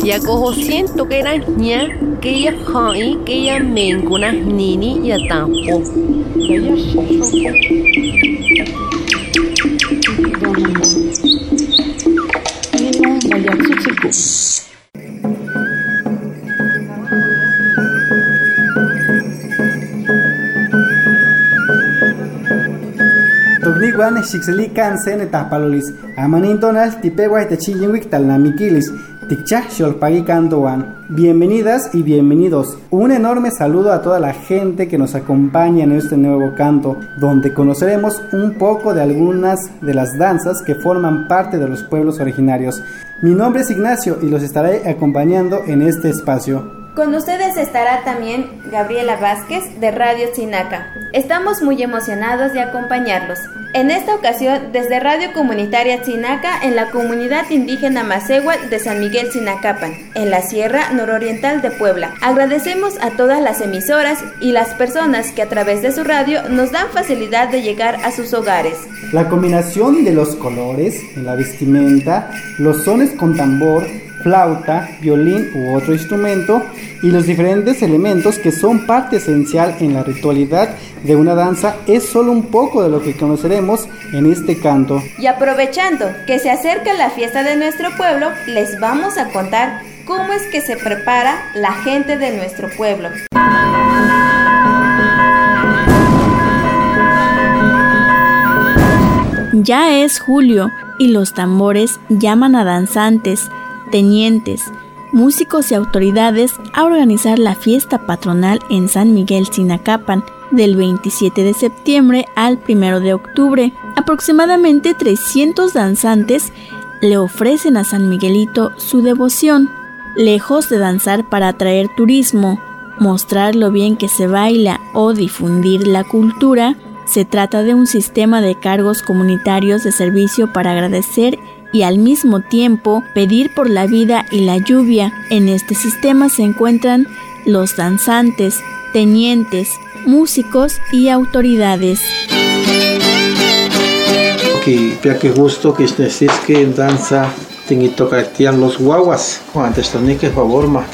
sentlaichnechtilisleh. Yakoho siento que era ña, que ella hai, que ella menguna nini ya tampo. Tugniwan xixelikan sen etapalolis. Amanintonal tipegua techillinwik talnamiquilis. Tikcha xolpagikandoan. Bienvenidas y bienvenidos. Un enorme saludo a toda la gente que nos acompaña en este nuevo canto, donde conoceremos un poco de algunas de las danzas que forman parte de los pueblos originarios. Mi nombre es Ignacio y los estaré acompañando en este espacio. Con ustedes estará también Gabriela Vázquez de Radio Chinaca. Estamos muy emocionados de acompañarlos. En esta ocasión, desde Radio Comunitaria Chinaca, en la comunidad indígena Macehual de San Miguel Chinacapan, en la Sierra Nororiental de Puebla. Agradecemos a todas las emisoras y las personas que a través de su radio nos dan facilidad de llegar a sus hogares. La combinación de los colores en la vestimenta, los sones con tambor, flauta, violín u otro instrumento y los diferentes elementos que son parte esencial en la ritualidad de una danza es solo un poco de lo que conoceremos en este canto. Y aprovechando que se acerca la fiesta de nuestro pueblo, les vamos a contar cómo es que se prepara la gente de nuestro pueblo. Ya es julio y los tambores llaman a danzantes, tenientes, músicos y autoridades a organizar la fiesta patronal en San Miguel Sinacapan del 27 de septiembre al 1 de octubre. Aproximadamente 300 danzantes le ofrecen a San Miguelito su devoción. Lejos de danzar para atraer turismo, mostrar lo bien que se baila o difundir la cultura, se trata de un sistema de cargos comunitarios de servicio para agradecer y al mismo tiempo pedir por la vida y la lluvia. En este sistema se encuentran los danzantes, tenientes, músicos y autoridades. Que, que justo que decís que danza tinguito caracterían los guaguas. Antes también que favor más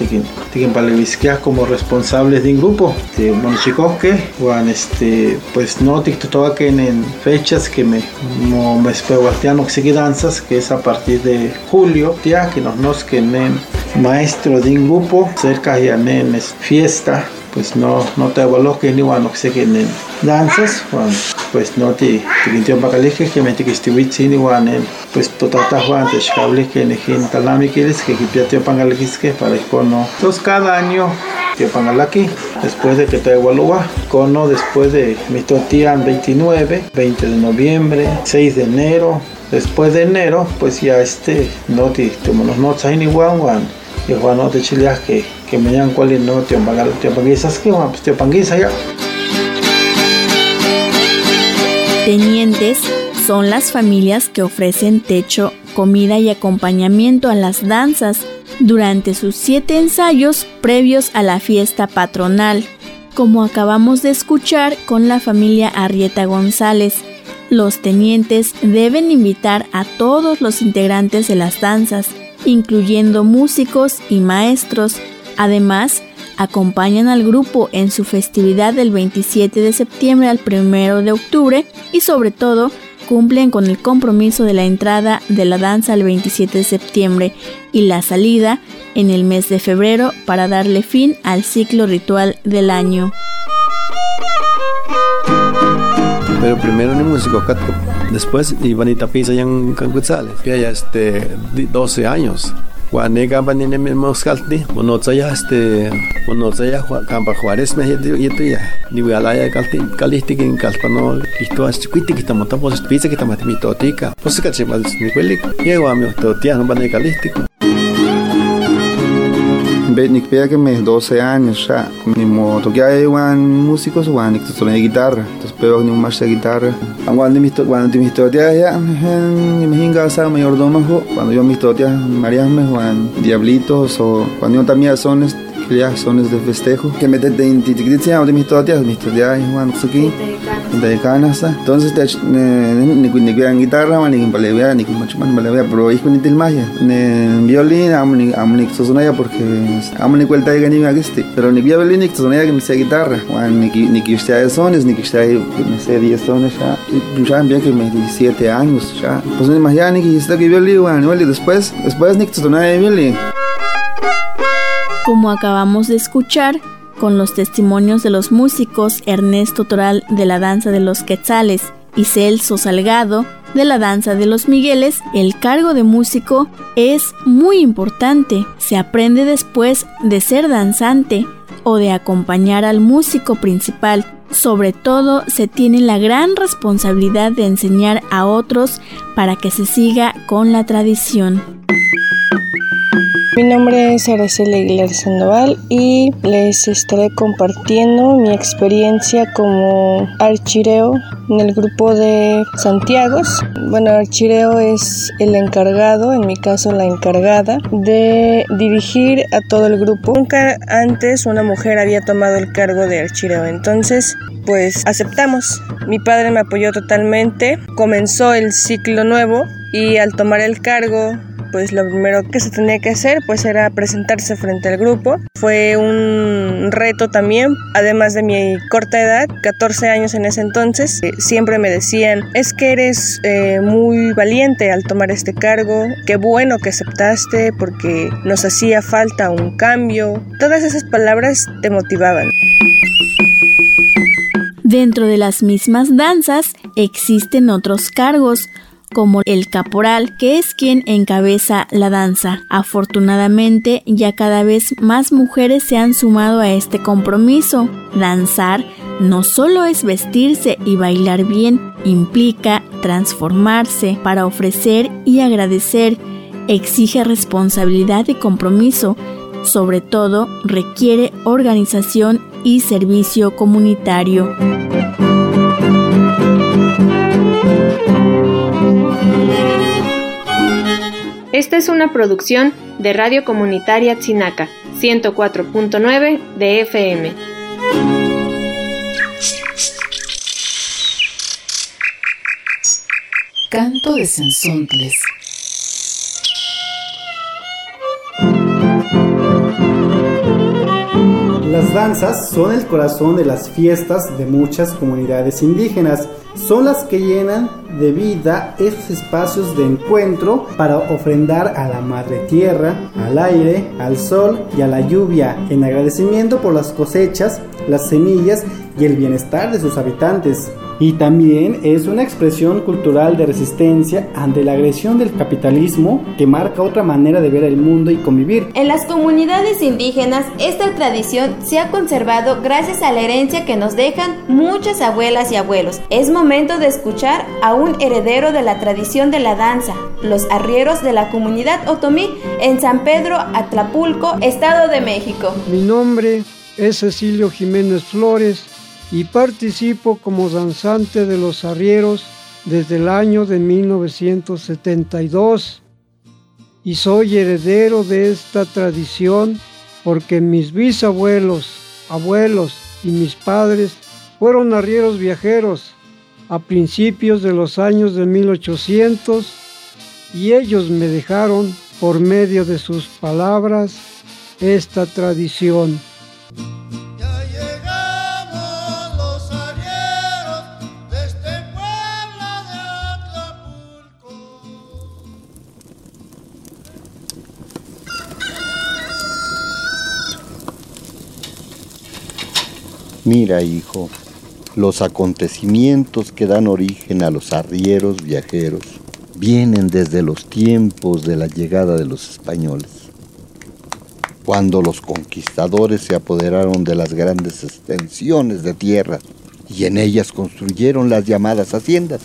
palevisquear como responsables de un grupo de Monchicoque. Juan este pues no todo que en fechas que me no me espero que danzas que es a partir de julio ya que nos nos que maestro de un grupo cerca de en fiesta pues no no te evaluó que ni bueno que se que en danzas pues no te te bacalije que me te que estuve ni bueno pues totata Juan te cable que en gen talami que es que que te que para cono entonces cada año te aquí después de que te evalúa cono después de mi totían 29 20 de noviembre 6 de enero después de enero pues ya este no te tomamos notas ni te chileas que no te te te Tenientes son las familias que ofrecen techo, comida y acompañamiento a las danzas durante sus siete ensayos previos a la fiesta patronal, como acabamos de escuchar con la familia Arrieta González. Los tenientes deben invitar a todos los integrantes de las danzas, incluyendo músicos y maestros. Además, acompañan al grupo en su festividad del 27 de septiembre al 1 de octubre y sobre todo cumplen con el compromiso de la entrada de la danza el 27 de septiembre y la salida en el mes de febrero para darle fin al ciclo ritual del año. Pero primero en el músico después Ivanita Pisa ya en Cancutzales, ya este 12 años. Guanega banine moscalti, monotzaya este, monotzaya campa Juárez me yeto ya, ni alaya calti, calisti kin calpano, isto as chiquiti que estamos tapos pizza que estamos mitotica, pues que chimal ni cuelic, llego a mi totia no banne calistico. nikpea que me 12 años ya. Que hay un músicos wan nik tono de guitarra. Entonces pego ni más de guitarra. Cuando mi cuando mi historia ya ni me hinga sa mayordomo cuando yo mi historia María me Juan diablitos o cuando yo también son sones de festejo. Que me de intigritiam de mi historia mi historia Juan Suki de canasta. Entonces te ni ni ni guitarra ni ni balea ni mucho más balea pero hijo ni tilmaya ni violín amo ni amo ni sosonaya porque amo ni cuenta de ni agiste pero ni violín ni sosonaya que me sea guitarra. Juan ni ni que usted sones ni que usted me sea 10 sones ya. Ya bien que me 17 años ya. Pues ni más ya ni que está que violín Juan después después ni sosonaya de violín como acabamos de escuchar, con los testimonios de los músicos Ernesto Toral de la Danza de los Quetzales y Celso Salgado de la Danza de los Migueles, el cargo de músico es muy importante. Se aprende después de ser danzante o de acompañar al músico principal. Sobre todo se tiene la gran responsabilidad de enseñar a otros para que se siga con la tradición. Mi nombre es Araceli Aguilar Sandoval y les estaré compartiendo mi experiencia como archireo en el grupo de Santiagos. Bueno, archireo es el encargado, en mi caso la encargada, de dirigir a todo el grupo. Nunca antes una mujer había tomado el cargo de archireo, entonces pues aceptamos. Mi padre me apoyó totalmente, comenzó el ciclo nuevo y al tomar el cargo pues lo primero que se tenía que hacer pues era presentarse frente al grupo. Fue un reto también, además de mi corta edad, 14 años en ese entonces, eh, siempre me decían, es que eres eh, muy valiente al tomar este cargo, qué bueno que aceptaste porque nos hacía falta un cambio. Todas esas palabras te motivaban. Dentro de las mismas danzas existen otros cargos, como el caporal, que es quien encabeza la danza. Afortunadamente, ya cada vez más mujeres se han sumado a este compromiso. Danzar no solo es vestirse y bailar bien, implica transformarse para ofrecer y agradecer, exige responsabilidad y compromiso, sobre todo requiere organización y servicio comunitario. Esta es una producción de Radio Comunitaria Chinaca, 104.9 de FM. Canto de Sensontles. Danzas son el corazón de las fiestas de muchas comunidades indígenas. Son las que llenan de vida esos espacios de encuentro para ofrendar a la madre tierra, al aire, al sol y a la lluvia en agradecimiento por las cosechas, las semillas y el bienestar de sus habitantes. Y también es una expresión cultural de resistencia ante la agresión del capitalismo que marca otra manera de ver el mundo y convivir. En las comunidades indígenas esta tradición se ha conservado gracias a la herencia que nos dejan muchas abuelas y abuelos. Es momento de escuchar a un heredero de la tradición de la danza, los arrieros de la comunidad otomí en San Pedro Atlapulco, Estado de México. Mi nombre es Cecilio Jiménez Flores y participo como danzante de los arrieros desde el año de 1972 y soy heredero de esta tradición porque mis bisabuelos, abuelos y mis padres fueron arrieros viajeros a principios de los años de 1800 y ellos me dejaron por medio de sus palabras esta tradición. Mira, hijo, los acontecimientos que dan origen a los arrieros viajeros vienen desde los tiempos de la llegada de los españoles, cuando los conquistadores se apoderaron de las grandes extensiones de tierra y en ellas construyeron las llamadas haciendas.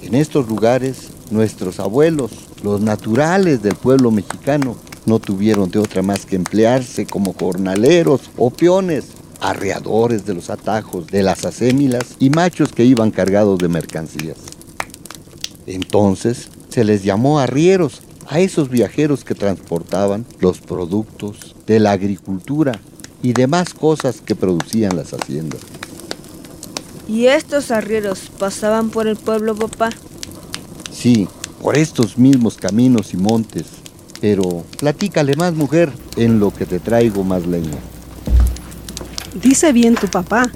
En estos lugares, nuestros abuelos, los naturales del pueblo mexicano, no tuvieron de otra más que emplearse como jornaleros o peones, arreadores de los atajos, de las acémilas y machos que iban cargados de mercancías. Entonces se les llamó arrieros a esos viajeros que transportaban los productos de la agricultura y demás cosas que producían las haciendas. ¿Y estos arrieros pasaban por el pueblo, papá? Sí, por estos mismos caminos y montes. Pero platícale más, mujer, en lo que te traigo más leña. Dice bien tu papá.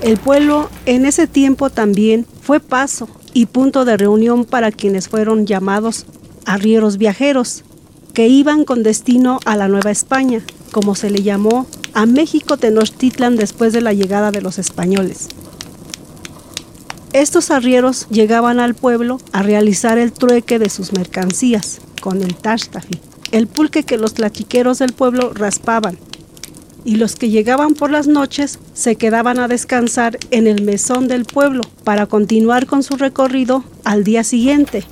El pueblo en ese tiempo también fue paso y punto de reunión para quienes fueron llamados arrieros viajeros, que iban con destino a la Nueva España, como se le llamó a México Tenochtitlan después de la llegada de los españoles. Estos arrieros llegaban al pueblo a realizar el trueque de sus mercancías con el tastafi, el pulque que los tlachiqueros del pueblo raspaban, y los que llegaban por las noches se quedaban a descansar en el mesón del pueblo para continuar con su recorrido al día siguiente.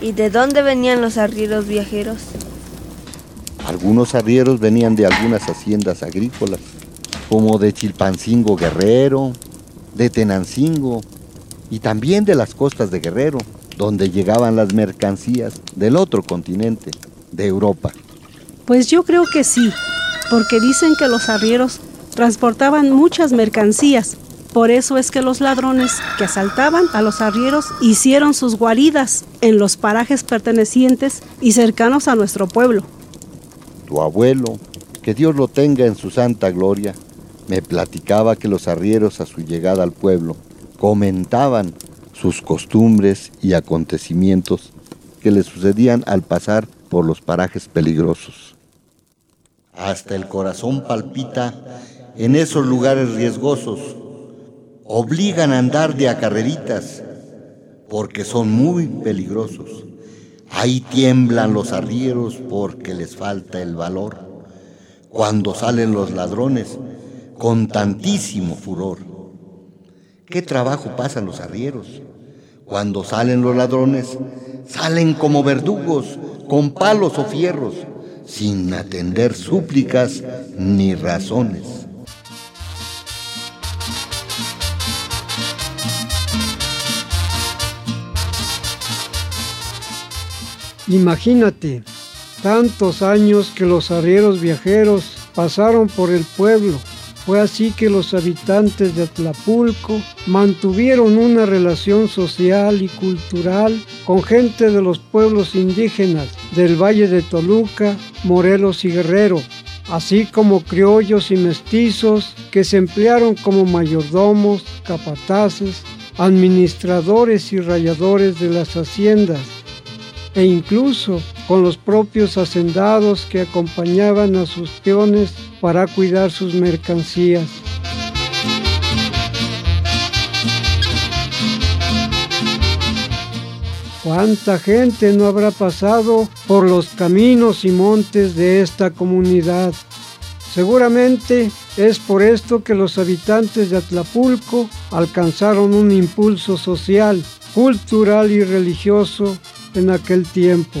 ¿Y de dónde venían los arrieros viajeros? Algunos arrieros venían de algunas haciendas agrícolas, como de Chilpancingo Guerrero, de Tenancingo y también de las costas de Guerrero, donde llegaban las mercancías del otro continente, de Europa. Pues yo creo que sí, porque dicen que los arrieros transportaban muchas mercancías. Por eso es que los ladrones que asaltaban a los arrieros hicieron sus guaridas en los parajes pertenecientes y cercanos a nuestro pueblo. Tu abuelo, que Dios lo tenga en su santa gloria, me platicaba que los arrieros a su llegada al pueblo comentaban sus costumbres y acontecimientos que le sucedían al pasar por los parajes peligrosos. Hasta el corazón palpita en esos lugares riesgosos. Obligan a andar de a carreritas porque son muy peligrosos. Ahí tiemblan los arrieros porque les falta el valor. Cuando salen los ladrones, con tantísimo furor. ¿Qué trabajo pasan los arrieros? Cuando salen los ladrones, salen como verdugos, con palos o fierros, sin atender súplicas ni razones. Imagínate, tantos años que los arrieros viajeros pasaron por el pueblo. Fue así que los habitantes de Atlapulco mantuvieron una relación social y cultural con gente de los pueblos indígenas del Valle de Toluca, Morelos y Guerrero, así como criollos y mestizos que se emplearon como mayordomos, capataces, administradores y rayadores de las haciendas e incluso con los propios hacendados que acompañaban a sus peones para cuidar sus mercancías. ¿Cuánta gente no habrá pasado por los caminos y montes de esta comunidad? Seguramente es por esto que los habitantes de Atlapulco alcanzaron un impulso social, cultural y religioso en aquel tiempo.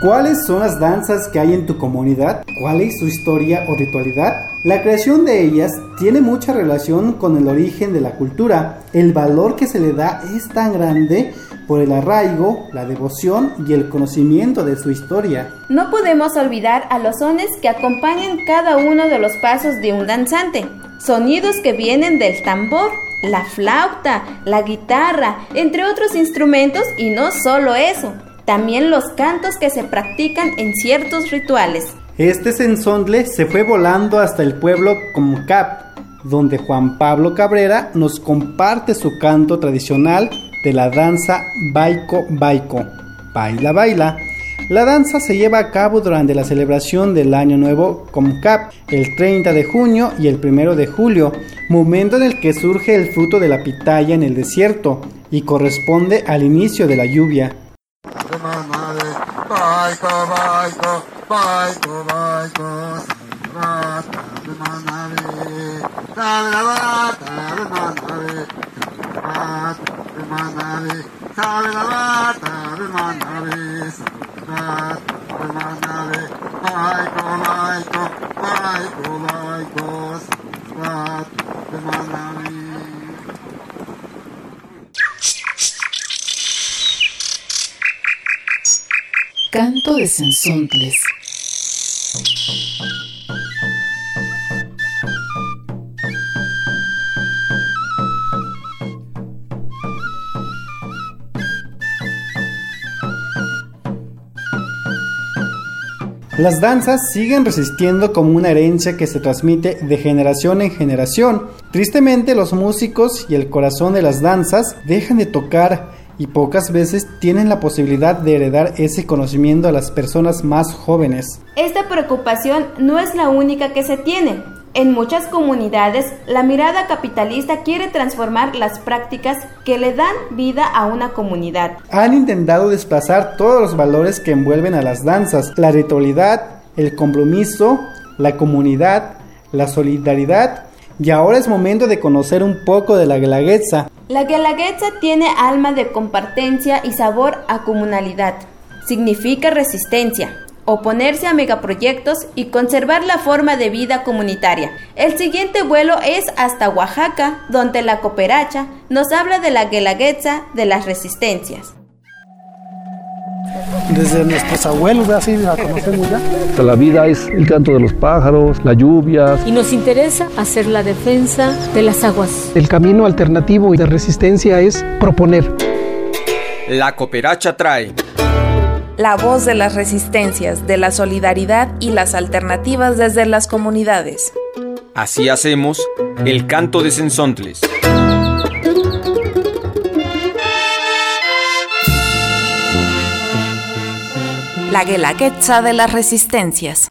¿Cuáles son las danzas que hay en tu comunidad? ¿Cuál es su historia o ritualidad? La creación de ellas tiene mucha relación con el origen de la cultura. El valor que se le da es tan grande por el arraigo, la devoción y el conocimiento de su historia. No podemos olvidar a los sones que acompañan cada uno de los pasos de un danzante. Sonidos que vienen del tambor, la flauta, la guitarra, entre otros instrumentos y no solo eso también los cantos que se practican en ciertos rituales. Este sensontle se fue volando hasta el pueblo Comcap, donde Juan Pablo Cabrera nos comparte su canto tradicional de la danza Baiko Baiko, Baila Baila, La danza se lleva a cabo durante la celebración del Año Nuevo Comcap, el 30 de junio y el 1 de julio, momento en el que surge el fruto de la pitaya en el desierto y corresponde al inicio de la lluvia. mamade, baiko, baiko, baiko, baiko, rata de manave, tala rata de manave, rata de manave, tala rata de manave. Canto de Sensontles. Las danzas siguen resistiendo como una herencia que se transmite de generación en generación. Tristemente los músicos y el corazón de las danzas dejan de tocar y pocas veces tienen la posibilidad de heredar ese conocimiento a las personas más jóvenes. Esta preocupación no es la única que se tiene. En muchas comunidades, la mirada capitalista quiere transformar las prácticas que le dan vida a una comunidad. Han intentado desplazar todos los valores que envuelven a las danzas, la ritualidad, el compromiso, la comunidad, la solidaridad, y ahora es momento de conocer un poco de la guelaguetza. La guelaguetza tiene alma de compartencia y sabor a comunalidad. Significa resistencia, oponerse a megaproyectos y conservar la forma de vida comunitaria. El siguiente vuelo es hasta Oaxaca, donde la cooperacha nos habla de la guelaguetza de las resistencias. Desde nuestros abuelos, así la conocemos ya. La vida es el canto de los pájaros, la lluvia. Y nos interesa hacer la defensa de las aguas. El camino alternativo de resistencia es proponer. La cooperacha trae la voz de las resistencias, de la solidaridad y las alternativas desde las comunidades. Así hacemos el canto de Sensontles. La Guelaguetza de las Resistencias.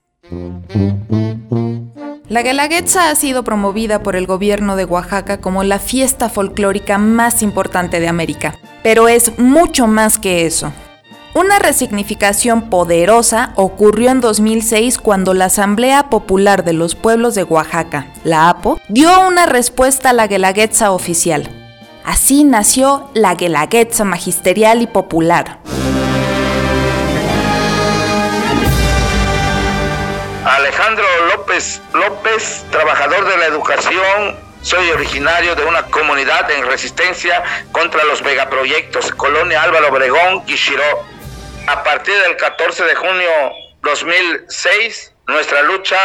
La Guelaguetza ha sido promovida por el gobierno de Oaxaca como la fiesta folclórica más importante de América, pero es mucho más que eso. Una resignificación poderosa ocurrió en 2006 cuando la Asamblea Popular de los Pueblos de Oaxaca, la APO, dio una respuesta a la Guelaguetza oficial. Así nació la Guelaguetza magisterial y popular. Alejandro López López, trabajador de la educación, soy originario de una comunidad en resistencia contra los megaproyectos, Colonia Álvaro Obregón, Quishiró. A partir del 14 de junio 2006, nuestra lucha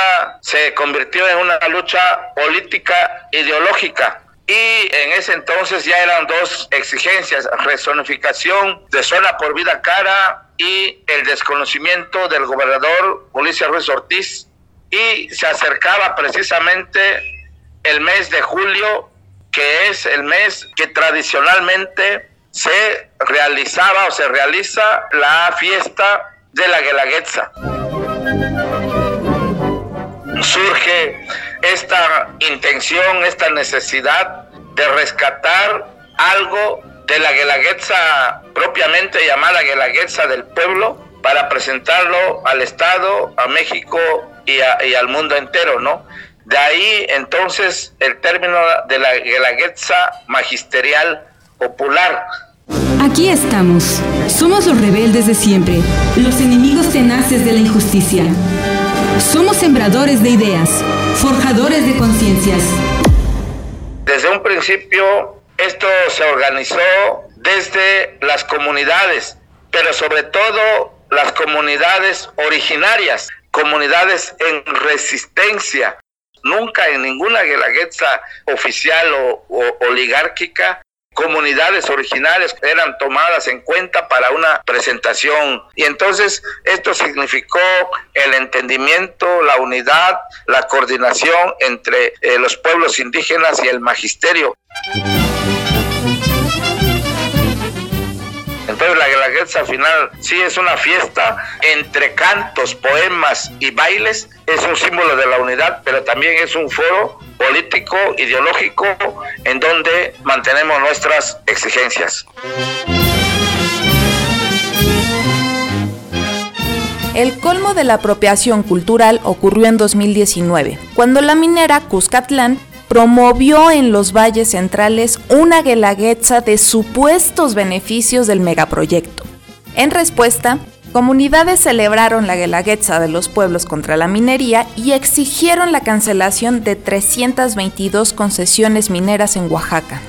se convirtió en una lucha política ideológica. Y en ese entonces ya eran dos exigencias, resonificación de zona por vida cara y el desconocimiento del gobernador Ulises Ruiz Ortiz. Y se acercaba precisamente el mes de julio, que es el mes que tradicionalmente se realizaba o se realiza la fiesta de la Guelaguetza. Surge esta intención, esta necesidad de rescatar algo de la Guelaguetza propiamente llamada Guelaguetza del pueblo para presentarlo al Estado, a México y, y, al mundo entero, ¿no? De ahí entonces el término de la Guelaguetza magisterial popular. Aquí estamos. Somos los rebeldes de siempre, los enemigos tenaces de la injusticia. Somos sembradores de ideas, forjadores de conciencias. Desde un principio, esto se organizó desde las comunidades, pero sobre todo las comunidades originarias, comunidades en resistencia. Nunca en ninguna guelaguetza oficial o, oligárquica comunidades originales eran tomadas en cuenta para una presentación. Y entonces esto significó el entendimiento, la unidad, la coordinación entre eh, los pueblos indígenas y el magisterio. Entonces la Guelaguetza al final sí es una fiesta entre cantos, poemas y bailes, es un símbolo de la unidad, pero también es un foro político, ideológico, en donde mantenemos nuestras exigencias. El colmo de la apropiación cultural ocurrió en 2019, cuando la minera Cuscatlán promovió en los valles centrales una guelaguetza de supuestos beneficios del megaproyecto. En respuesta, comunidades celebraron la guelaguetza de los pueblos contra la minería y exigieron la cancelación de 322 concesiones mineras en Oaxaca.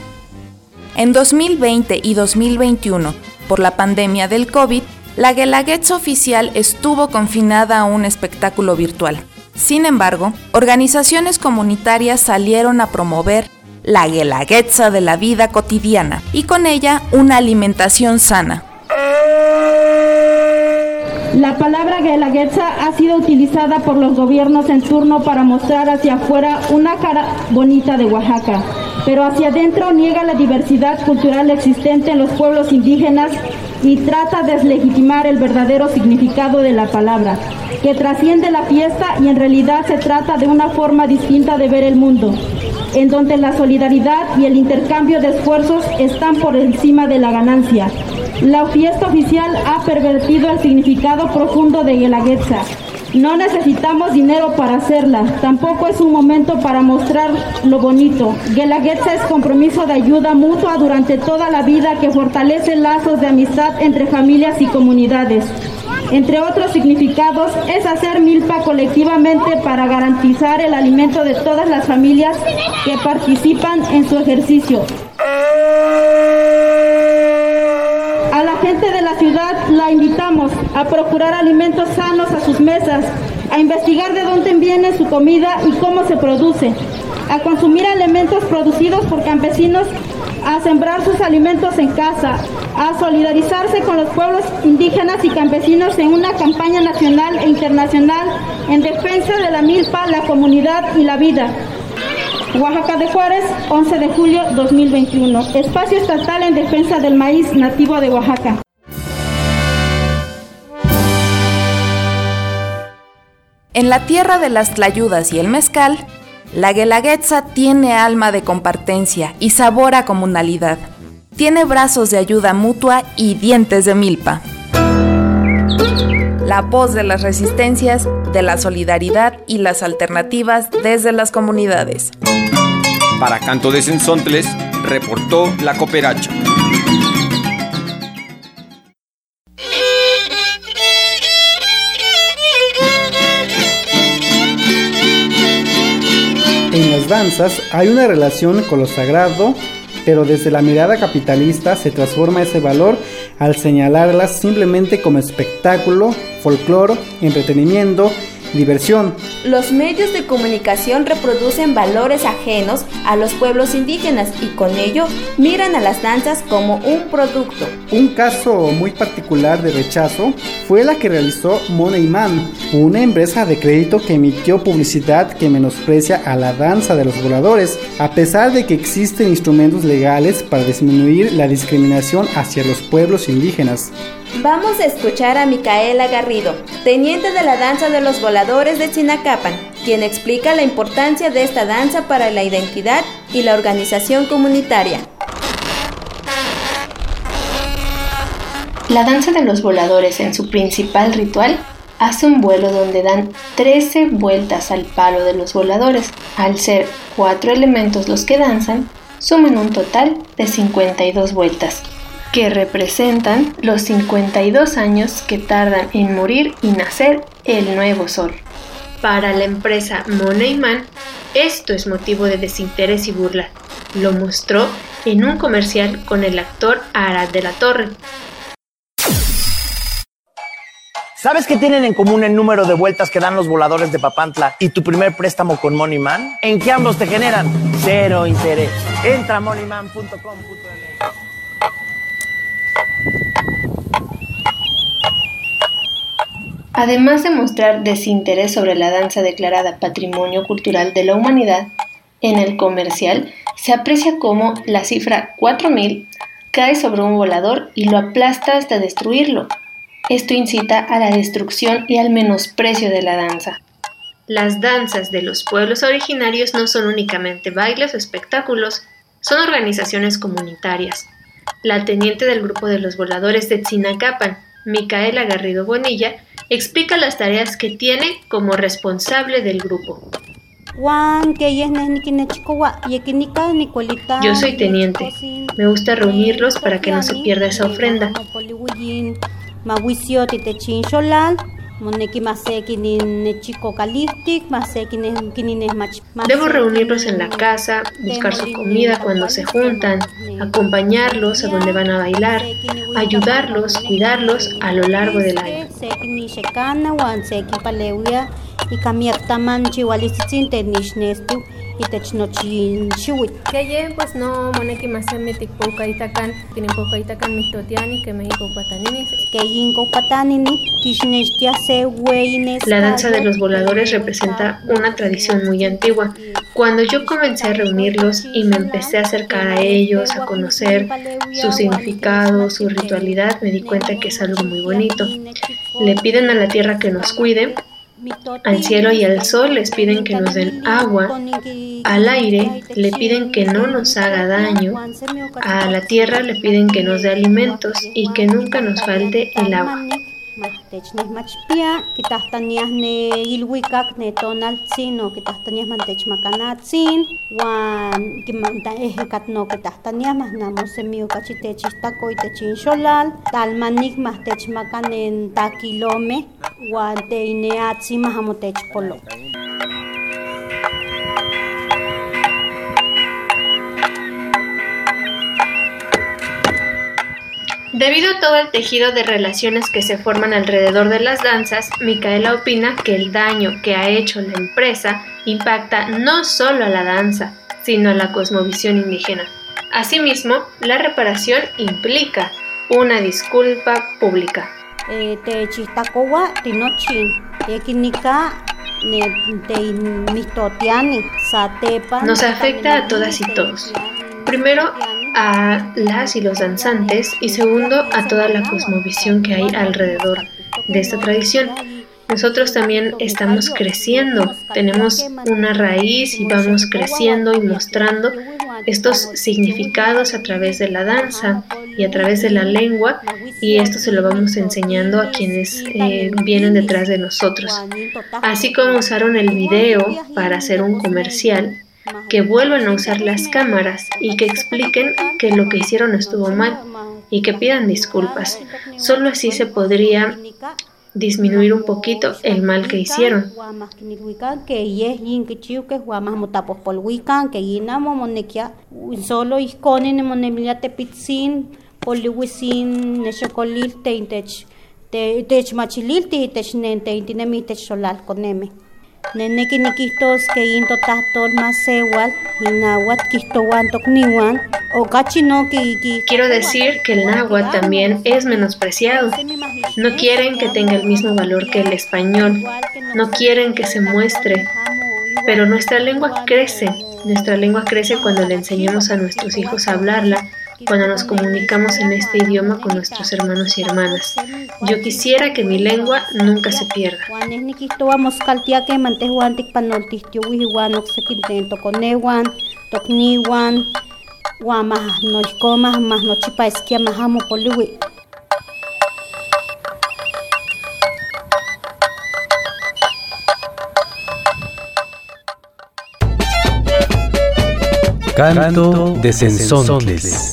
En 2020 y 2021, por la pandemia del COVID, la Guelaguetza oficial estuvo confinada a un espectáculo virtual. Sin embargo, organizaciones comunitarias salieron a promover la Guelaguetza de la vida cotidiana y con ella una alimentación sana. La palabra Guelaguetza ha sido utilizada por los gobiernos en turno para mostrar hacia afuera una cara bonita de Oaxaca, pero hacia adentro niega la diversidad cultural existente en los pueblos indígenas y trata de deslegitimar el verdadero significado de la palabra, que trasciende la fiesta y en realidad se trata de una forma distinta de ver el mundo, en donde la solidaridad y el intercambio de esfuerzos están por encima de la ganancia. La fiesta oficial ha pervertido el significado profundo de Guelaguetza. No necesitamos dinero para hacerla, tampoco es un momento para mostrar lo bonito. Guelaguetza es compromiso de ayuda mutua durante toda la vida que fortalece lazos de amistad entre familias y comunidades. Entre otros significados, es hacer milpa colectivamente para garantizar el alimento de todas las familias que participan en su ejercicio. Gente de la ciudad la invitamos a procurar alimentos sanos a sus mesas, a investigar de dónde viene su comida y cómo se produce, a consumir alimentos producidos por campesinos, a sembrar sus alimentos en casa, a solidarizarse con los pueblos indígenas y campesinos en una campaña nacional e internacional en defensa de la milpa, la comunidad y la vida. Oaxaca de Juárez, 11 de julio 2021. Espacio estatal en defensa del maíz nativo de Oaxaca. En la tierra de las tlayudas y el mezcal, la guelaguetza tiene alma de compartencia y sabor a comunalidad. Tiene brazos de ayuda mutua y dientes de milpa. La voz de las resistencias, de la solidaridad y las alternativas desde las comunidades. Para Canto de Sensontles, reportó la Cooperacha. En las danzas hay una relación con lo sagrado, pero desde la mirada capitalista se transforma ese valor al señalarlas simplemente como espectáculo, folclore, entretenimiento, diversión. Los medios de comunicación reproducen valores ajenos a los pueblos indígenas y con ello miran a las danzas como un producto. Un caso muy particular de rechazo fue la que realizó Moneyman, una empresa de crédito que emitió publicidad que menosprecia a la danza de los voladores, a pesar de que existen instrumentos legales para disminuir la discriminación hacia los pueblos indígenas. Vamos a escuchar a Micaela Garrido, teniente de la danza de los voladores de Chinacapan, quien explica la importancia de esta danza para la identidad y la organización comunitaria. La danza de los voladores en su principal ritual hace un vuelo donde dan 13 vueltas al palo de los voladores. Al ser cuatro elementos los que danzan, suman un total de 52 vueltas que representan los 52 años que tardan en morir y nacer el nuevo sol. Para la empresa Moneyman, esto es motivo de desinterés y burla. Lo mostró en un comercial con el actor Arad de la Torre. ¿Sabes qué tienen en común el número de vueltas que dan los voladores de Papantla y tu primer préstamo con Moneyman? En que ambos te generan cero interés. Entra a Además de mostrar desinterés sobre la danza declarada Patrimonio Cultural de la Humanidad, en el comercial se aprecia como la cifra 4000 cae sobre un volador y lo aplasta hasta destruirlo. Esto incita a la destrucción y al menosprecio de la danza. Las danzas de los pueblos originarios no son únicamente bailes o espectáculos, son organizaciones comunitarias. La teniente del grupo de los voladores de Tzinacapan, Micaela Garrido Bonilla, explica las tareas que tiene como responsable del grupo. Yo soy teniente. Me gusta reunirlos para que no se pierda esa ofrenda. Debo reunirlos en la casa, buscar su comida cuando se juntan, acompañarlos a donde van a bailar, ayudarlos, cuidarlos a lo largo del año. Itech pues no moneki masemi mihtotiani que México kishnechtia se La danza de los voladores representa una tradición muy antigua. Cuando yo comencé a reunirlos y me empecé a acercar a ellos, a conocer su significado, su ritualidad, me di cuenta que es algo muy bonito. Le piden a la tierra que nos cuide al cielo y al sol les piden que nos den agua, al aire le piden que no nos haga daño, a la tierra le piden que nos dé alimentos y que nunca nos falte el agua. Tech ne machpia, kitahtanías ne ilwikak ne tonaltzin o kitahtanías mantech makanatzin, wan kimanta ejekat no kitahtanías mas namo semio kachitechistako y techin xolal, talmanik mas tech makanen takilome, wan te ineatzi mas Debido a todo el tejido de relaciones que se forman alrededor de las danzas, Micaela opina que el daño que ha hecho la empresa impacta no solo a la danza, sino a la cosmovisión indígena. Asimismo, la reparación implica una disculpa pública. Eh, Nos afecta a todas y todos. Primero, a las y los danzantes y segundo a toda la cosmovisión que hay alrededor de esta tradición. Nosotros también estamos creciendo, tenemos una raíz y vamos creciendo y mostrando estos significados a través de la danza y a través de la lengua y esto se lo vamos enseñando a quienes eh, vienen detrás de nosotros. Así como usaron el video para hacer un comercial, que vuelvan a usar las cámaras y que expliquen que lo que hicieron estuvo mal y que pidan disculpas. Solo así se podría disminuir un poquito el mal que hicieron. Quiero decir que el náhuatl también es menospreciado. No quieren que tenga el mismo valor que el español. No quieren que se muestre. Pero nuestra lengua crece. Nuestra lengua crece cuando le enseñamos a nuestros hijos a hablarla cuando nos comunicamos en este idioma con nuestros hermanos y hermanas. Yo quisiera que mi lengua nunca se pierda. Canto de Sensontles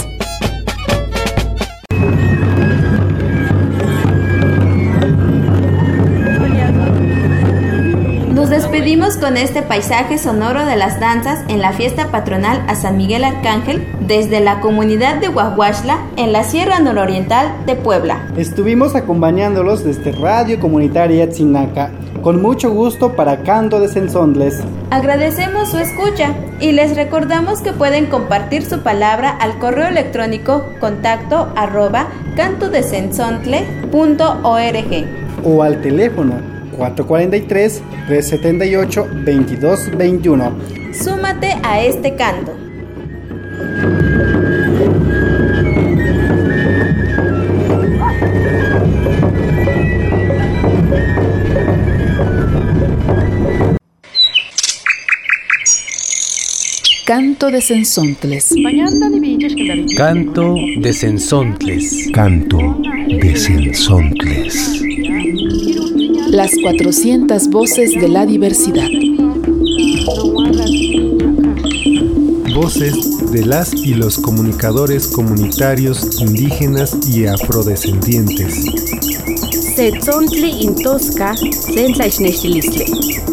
Con este paisaje sonoro de las danzas en la fiesta patronal a San Miguel Arcángel desde la comunidad de Huahuachla en la Sierra Nororiental de Puebla. Estuvimos acompañándolos desde Radio Comunitaria Tzinaca con mucho gusto para Canto de Sensondles. Agradecemos su escucha y les recordamos que pueden compartir su palabra al correo electrónico contacto arroba cantodesensontle.org o al teléfono 443-378-2221. Súmate a este canto. Canto de Sensontles. Canto de Sensontles. Canto de Sensontles. Las 400 voces de la diversidad. Voces de las y los comunicadores comunitarios indígenas y afrodescendientes. Setzontli intosca sensaixnextilistle.